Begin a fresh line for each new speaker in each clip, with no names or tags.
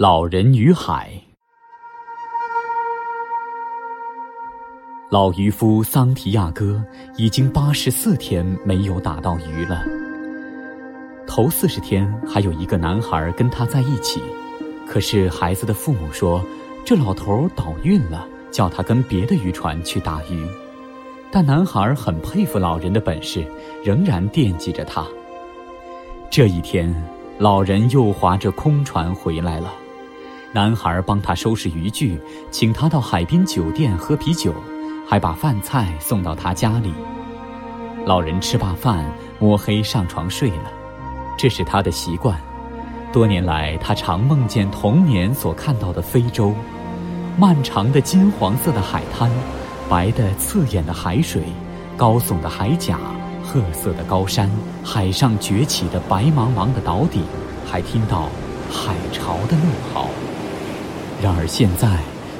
老人与海。老渔夫桑提亚哥已经八十四天没有打到鱼了。头四十天还有一个男孩跟他在一起，可是孩子的父母说，这老头倒运了，叫他跟别的渔船去打鱼。但男孩很佩服老人的本事，仍然惦记着他。这一天，老人又划着空船回来了。男孩帮他收拾渔具，请他到海滨酒店喝啤酒，还把饭菜送到他家里。老人吃罢饭，摸黑上床睡了，这是他的习惯。多年来，他常梦见童年所看到的非洲，漫长的金黄色的海滩，白的刺眼的海水，高耸的海甲，褐色的高山，海上崛起的白茫茫的岛顶，还听到海潮的怒号。然而现在，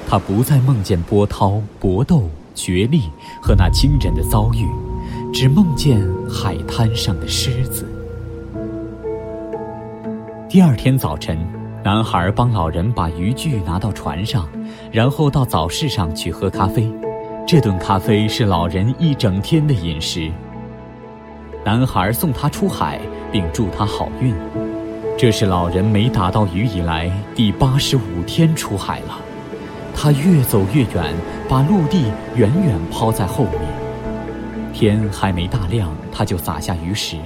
他不再梦见波涛、搏斗、角力和那惊人的遭遇，只梦见海滩上的狮子。第二天早晨，男孩帮老人把渔具拿到船上，然后到早市上去喝咖啡。这顿咖啡是老人一整天的饮食。男孩送他出海，并祝他好运。这是老人没打到鱼以来第八十五天出海了，他越走越远，把陆地远远抛在后面。天还没大亮，他就撒下鱼食。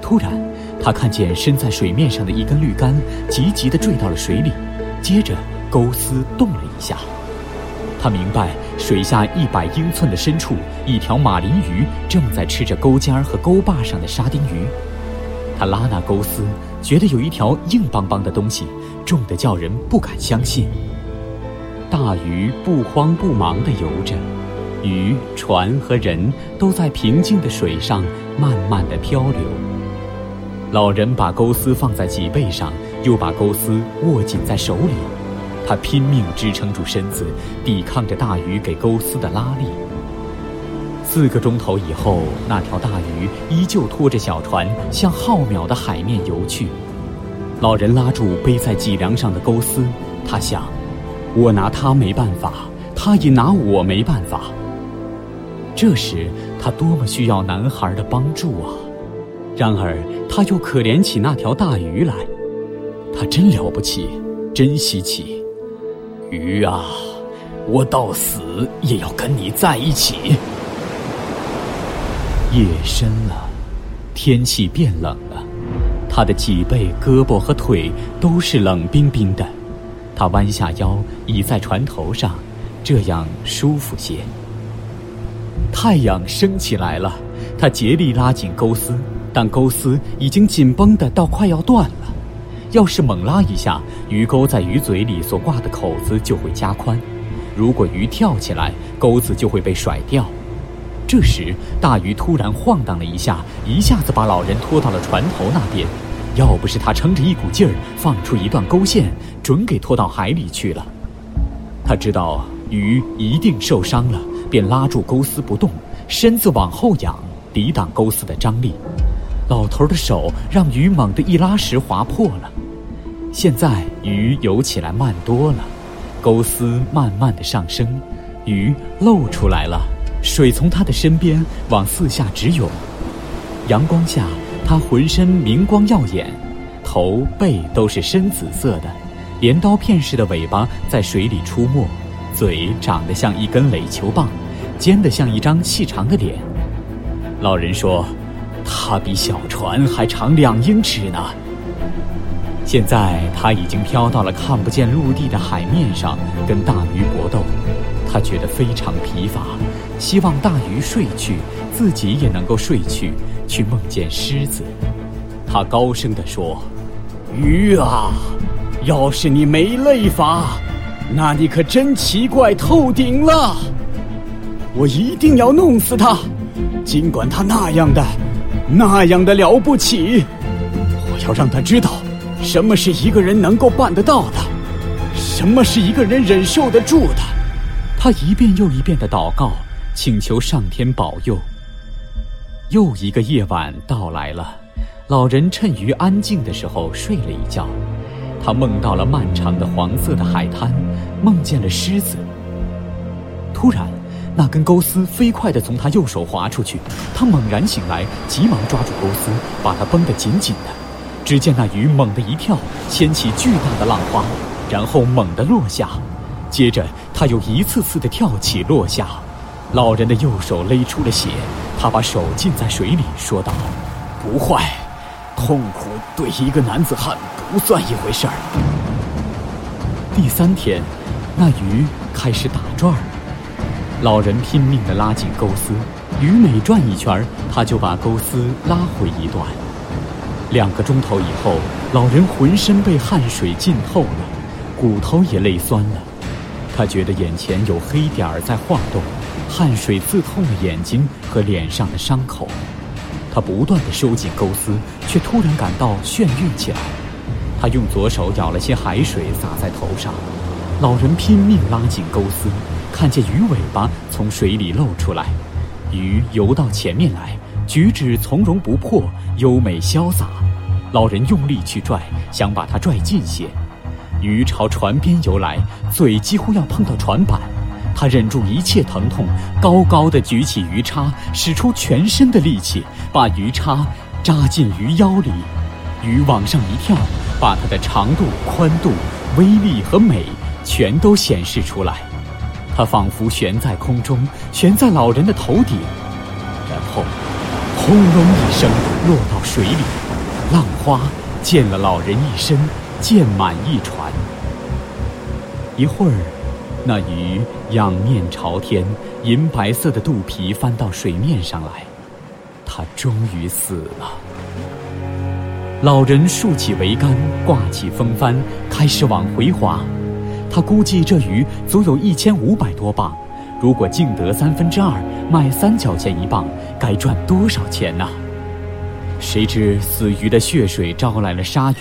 突然，他看见伸在水面上的一根绿杆急急地坠到了水里，接着钩丝动了一下。他明白，水下一百英寸的深处，一条马林鱼正在吃着钩尖和钩把上的沙丁鱼。拉那钩丝，觉得有一条硬邦邦的东西，重得叫人不敢相信。大鱼不慌不忙地游着，鱼、船和人都在平静的水上慢慢地漂流。老人把钩丝放在脊背上，又把钩丝握紧在手里，他拼命支撑住身子，抵抗着大鱼给钩丝的拉力。四个钟头以后，那条大鱼依旧拖着小船向浩渺的海面游去。老人拉住背在脊梁上的钩丝，他想：我拿他没办法，他也拿我没办法。这时，他多么需要男孩的帮助啊！然而，他又可怜起那条大鱼来。他真了不起，真稀奇。鱼啊，我到死也要跟你在一起。夜深了，天气变冷了，他的脊背、胳膊和腿都是冷冰冰的。他弯下腰，倚在船头上，这样舒服些。太阳升起来了，他竭力拉紧钩丝，但钩丝已经紧绷的到快要断了。要是猛拉一下，鱼钩在鱼嘴里所挂的口子就会加宽；如果鱼跳起来，钩子就会被甩掉。这时，大鱼突然晃荡了一下，一下子把老人拖到了船头那边。要不是他撑着一股劲儿，放出一段钩线，准给拖到海里去了。他知道鱼一定受伤了，便拉住钩丝不动，身子往后仰，抵挡钩丝的张力。老头的手让鱼猛地一拉时划破了。现在鱼游起来慢多了，钩丝慢慢的上升，鱼露出来了。水从他的身边往四下直涌，阳光下，他浑身明光耀眼，头背都是深紫色的，镰刀片似的尾巴在水里出没，嘴长得像一根垒球棒，尖得像一张细长的脸。老人说，他比小船还长两英尺呢。现在他已经飘到了看不见陆地的海面上，跟大鱼搏斗。他觉得非常疲乏，希望大鱼睡去，自己也能够睡去，去梦见狮子。他高声地说：“鱼啊，要是你没累乏，那你可真奇怪透顶了。我一定要弄死他，尽管他那样的，那样的了不起。我要让他知道，什么是一个人能够办得到的，什么是一个人忍受得住的。”他一遍又一遍的祷告，请求上天保佑。又一个夜晚到来了，老人趁鱼安静的时候睡了一觉，他梦到了漫长的黄色的海滩，梦见了狮子。突然，那根钩丝飞快地从他右手滑出去，他猛然醒来，急忙抓住钩丝，把它绷得紧紧的。只见那鱼猛地一跳，掀起巨大的浪花，然后猛地落下，接着他又一次次地跳起落下。老人的右手勒出了血，他把手浸在水里，说道：“不坏，痛苦对一个男子汉不算一回事儿。”第三天，那鱼开始打转儿。老人拼命地拉紧钩丝，鱼每转一圈，他就把钩丝拉回一段。两个钟头以后，老人浑身被汗水浸透了，骨头也累酸了。他觉得眼前有黑点儿在晃动，汗水刺痛了眼睛和脸上的伤口。他不断地收紧钩丝，却突然感到眩晕起来。他用左手舀了些海水洒在头上。老人拼命拉紧钩丝。看见鱼尾巴从水里露出来，鱼游到前面来，举止从容不迫，优美潇洒。老人用力去拽，想把它拽近些。鱼朝船边游来，嘴几乎要碰到船板。他忍住一切疼痛，高高的举起鱼叉，使出全身的力气，把鱼叉扎进鱼腰里。鱼往上一跳，把它的长度、宽度、威力和美全都显示出来。它仿佛悬在空中，悬在老人的头顶，然后轰隆一声落到水里，浪花溅了老人一身，溅满一船。一会儿，那鱼仰面朝天，银白色的肚皮翻到水面上来，它终于死了。老人竖起桅杆，挂起风帆，开始往回划。他估计这鱼足有一千五百多磅，如果净得三分之二，卖三角钱一磅，该赚多少钱呢？谁知死鱼的血水招来了鲨鱼，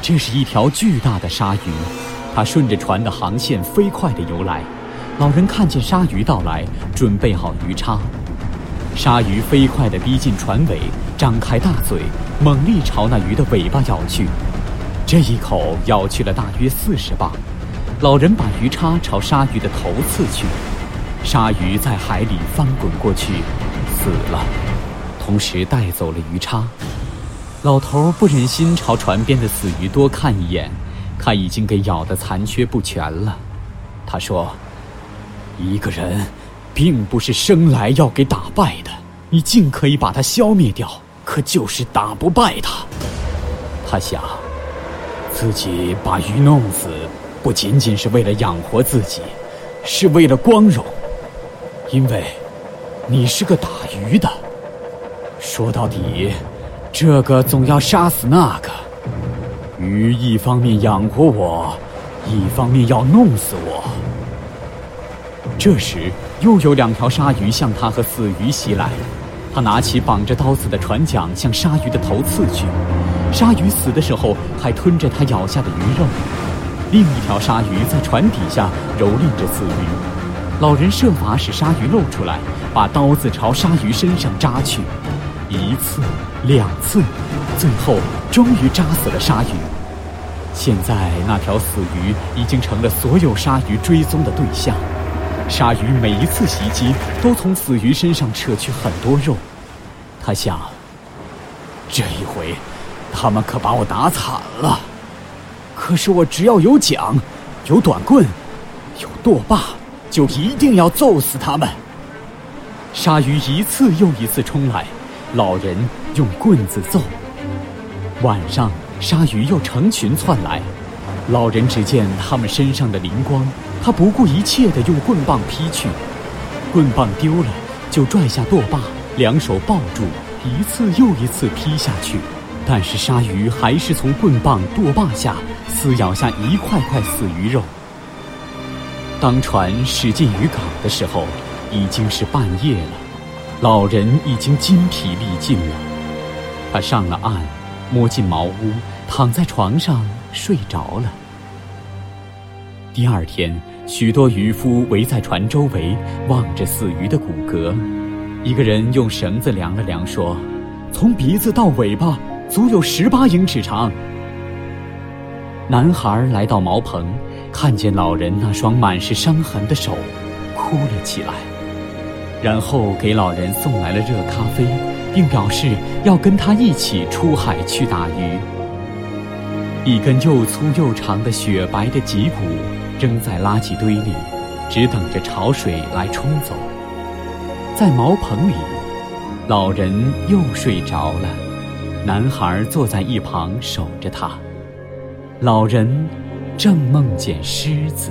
这是一条巨大的鲨鱼，它顺着船的航线飞快地游来。老人看见鲨鱼到来，准备好鱼叉，鲨鱼飞快地逼近船尾，张开大嘴，猛力朝那鱼的尾巴咬去，这一口咬去了大约四十磅。老人把鱼叉朝鲨鱼的头刺去，鲨鱼在海里翻滚过去，死了，同时带走了鱼叉。老头不忍心朝船边的死鱼多看一眼，他已经给咬得残缺不全了。他说：“一个人，并不是生来要给打败的，你尽可以把他消灭掉，可就是打不败他。”他想，自己把鱼弄死。不仅仅是为了养活自己，是为了光荣。因为，你是个打鱼的。说到底，这个总要杀死那个。鱼一方面养活我，一方面要弄死我。这时，又有两条鲨鱼向他和死鱼袭来。他拿起绑着刀子的船桨，向鲨鱼的头刺去。鲨鱼死的时候，还吞着他咬下的鱼肉。另一条鲨鱼在船底下蹂躏着死鱼，老人设法使鲨鱼露出来，把刀子朝鲨鱼身上扎去，一次、两次，最后终于扎死了鲨鱼。现在那条死鱼已经成了所有鲨鱼追踪的对象，鲨鱼每一次袭击都从死鱼身上扯去很多肉。他想，这一回，他们可把我打惨了。可是我只要有桨，有短棍，有舵把，就一定要揍死他们。鲨鱼一次又一次冲来，老人用棍子揍。晚上，鲨鱼又成群窜来，老人只见他们身上的灵光，他不顾一切地用棍棒劈去。棍棒丢了，就拽下舵把，两手抱住，一次又一次劈下去。但是鲨鱼还是从棍棒、舵把下撕咬下一块块死鱼肉。当船驶进渔港的时候，已经是半夜了，老人已经筋疲力尽了。他上了岸，摸进茅屋，躺在床上睡着了。第二天，许多渔夫围在船周围，望着死鱼的骨骼。一个人用绳子量了量，说：“从鼻子到尾巴。”足有十八英尺长。男孩来到茅棚，看见老人那双满是伤痕的手，哭了起来。然后给老人送来了热咖啡，并表示要跟他一起出海去打鱼。一根又粗又长的雪白的脊骨扔在垃圾堆里，只等着潮水来冲走。在茅棚里，老人又睡着了，男孩坐在一旁守着他。老人正梦见狮子。